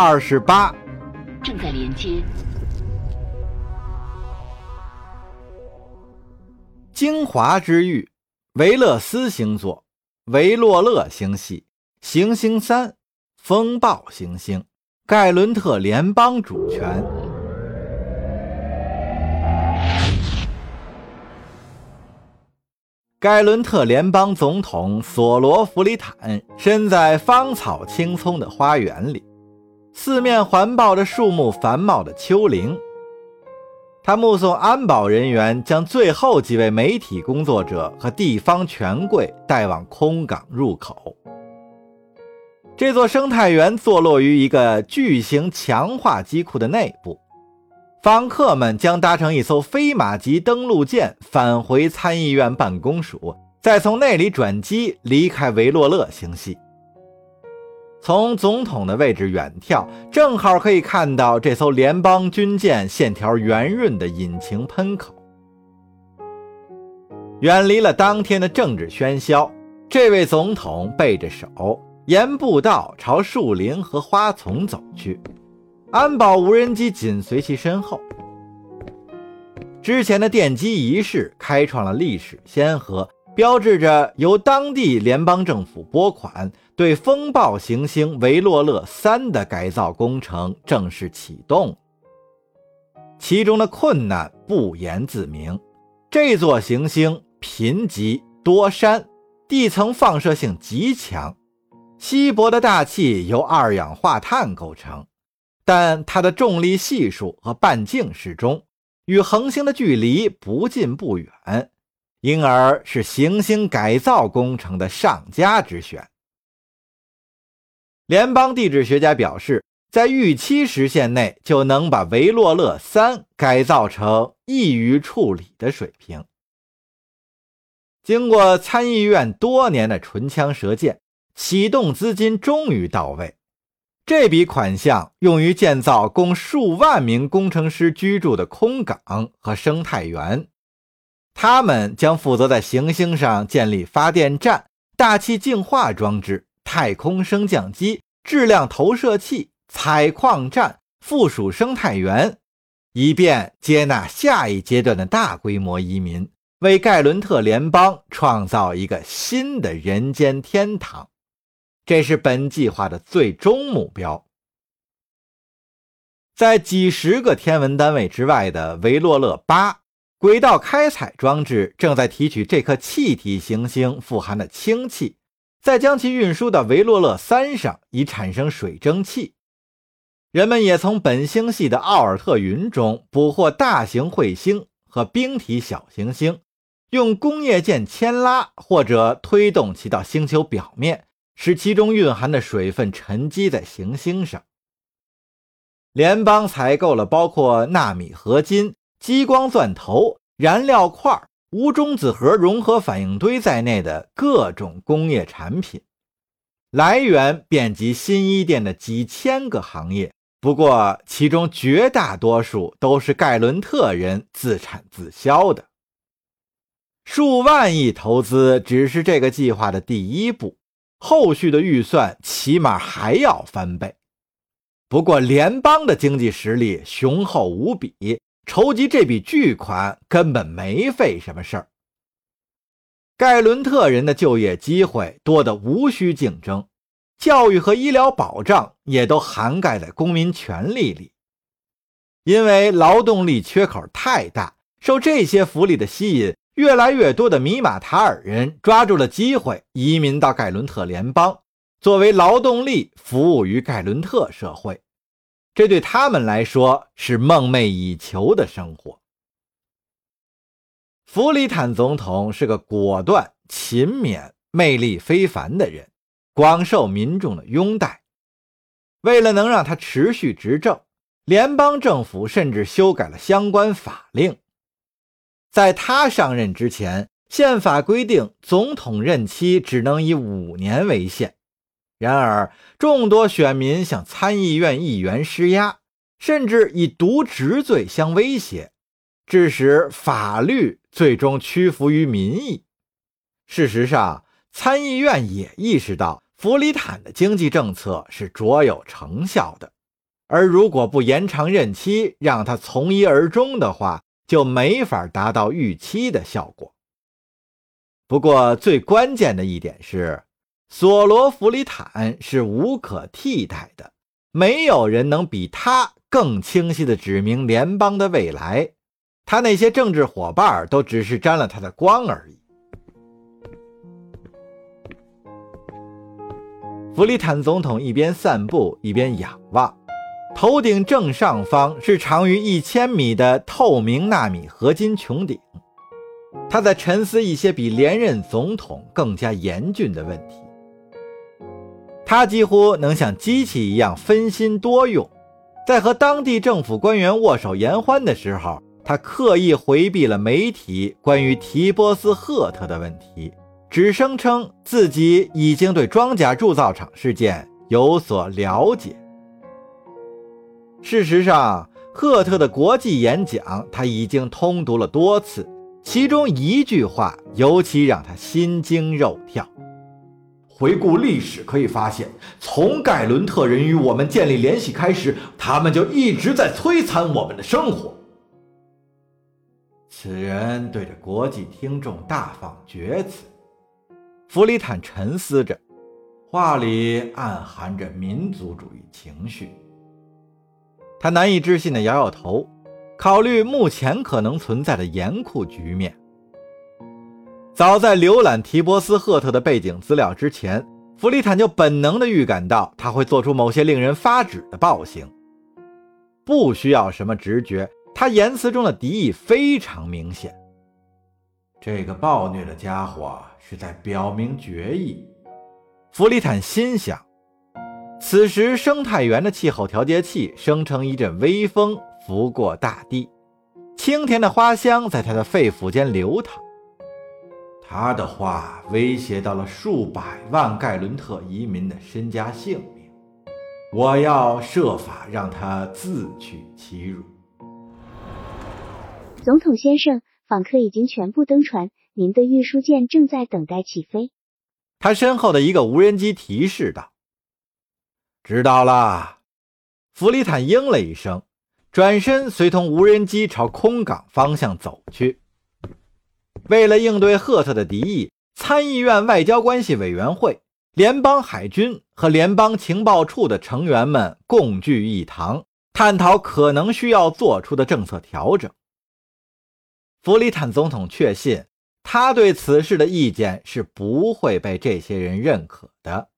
二十八。正在连接。精华之域，维勒斯星座，维洛勒星系，行星三，风暴行星，盖伦特联邦主权。盖伦特联邦总统索罗弗里坦身在芳草青葱的花园里，四面环抱着树木繁茂的丘陵。他目送安保人员将最后几位媒体工作者和地方权贵带往空港入口。这座生态园坐落于一个巨型强化机库的内部，访客们将搭乘一艘飞马级登陆舰返回参议院办公署，再从那里转机离开维洛勒星系。从总统的位置远眺，正好可以看到这艘联邦军舰线条圆润的引擎喷口。远离了当天的政治喧嚣，这位总统背着手，沿步道朝树林和花丛走去，安保无人机紧随其身后。之前的奠基仪式开创了历史先河。标志着由当地联邦政府拨款对风暴行星维洛勒三的改造工程正式启动。其中的困难不言自明。这座行星贫瘠多山，地层放射性极强，稀薄的大气由二氧化碳构成，但它的重力系数和半径适中，与恒星的距离不近不远。因而是行星改造工程的上佳之选。联邦地质学家表示，在预期时限内就能把维洛勒三改造成易于处理的水平。经过参议院多年的唇枪舌剑，启动资金终于到位。这笔款项用于建造供数万名工程师居住的空港和生态园。他们将负责在行星上建立发电站、大气净化装置、太空升降机、质量投射器、采矿站、附属生态园，以便接纳下一阶段的大规模移民，为盖伦特联邦创造一个新的人间天堂。这是本计划的最终目标。在几十个天文单位之外的维洛勒八。轨道开采装置正在提取这颗气体行星富含的氢气，再将其运输到维洛勒三上，以产生水蒸气。人们也从本星系的奥尔特云中捕获大型彗星和冰体小行星，用工业舰牵拉或者推动其到星球表面，使其中蕴含的水分沉积在行星上。联邦采购了包括纳米合金。激光钻头、燃料块、无中子核融合反应堆在内的各种工业产品，来源遍及新伊甸的几千个行业。不过，其中绝大多数都是盖伦特人自产自销的。数万亿投资只是这个计划的第一步，后续的预算起码还要翻倍。不过，联邦的经济实力雄厚无比。筹集这笔巨款根本没费什么事儿。盖伦特人的就业机会多得无需竞争，教育和医疗保障也都涵盖在公民权利里。因为劳动力缺口太大，受这些福利的吸引，越来越多的米马塔尔人抓住了机会移民到盖伦特联邦，作为劳动力服务于盖伦特社会。这对他们来说是梦寐以求的生活。弗里坦总统是个果断、勤勉、魅力非凡的人，广受民众的拥戴。为了能让他持续执政，联邦政府甚至修改了相关法令。在他上任之前，宪法规定总统任期只能以五年为限。然而，众多选民向参议院议员施压，甚至以渎职罪相威胁，致使法律最终屈服于民意。事实上，参议院也意识到弗里坦的经济政策是卓有成效的，而如果不延长任期，让他从一而终的话，就没法达到预期的效果。不过，最关键的一点是，索罗弗里坦是无可替代的，没有人能比他更清晰地指明联邦的未来。他那些政治伙伴都只是沾了他的光而已。弗里坦总统一边散步一边仰望，头顶正上方是长于一千米的透明纳米合金穹顶。他在沉思一些比连任总统更加严峻的问题。他几乎能像机器一样分心多用，在和当地政府官员握手言欢的时候，他刻意回避了媒体关于提波斯赫特的问题，只声称自己已经对装甲铸造厂事件有所了解。事实上，赫特的国际演讲他已经通读了多次。其中一句话尤其让他心惊肉跳。回顾历史，可以发现，从盖伦特人与我们建立联系开始，他们就一直在摧残我们的生活。此人对着国际听众大放厥词，弗里坦沉思着，话里暗含着民族主义情绪。他难以置信地摇摇头。考虑目前可能存在的严酷局面。早在浏览提波斯赫特的背景资料之前，弗里坦就本能地预感到他会做出某些令人发指的暴行。不需要什么直觉，他言辞中的敌意非常明显。这个暴虐的家伙是在表明决意。弗里坦心想。此时，生态园的气候调节器生成一阵微风。拂过大地，清甜的花香在他的肺腑间流淌。他的话威胁到了数百万盖伦特移民的身家性命，我要设法让他自取其辱。总统先生，访客已经全部登船，您的运输舰正在等待起飞。他身后的一个无人机提示道：“知道了。”弗里坦应了一声。转身，随同无人机朝空港方向走去。为了应对赫特的敌意，参议院外交关系委员会、联邦海军和联邦情报处的成员们共聚一堂，探讨可能需要做出的政策调整。弗里坦总统确信，他对此事的意见是不会被这些人认可的。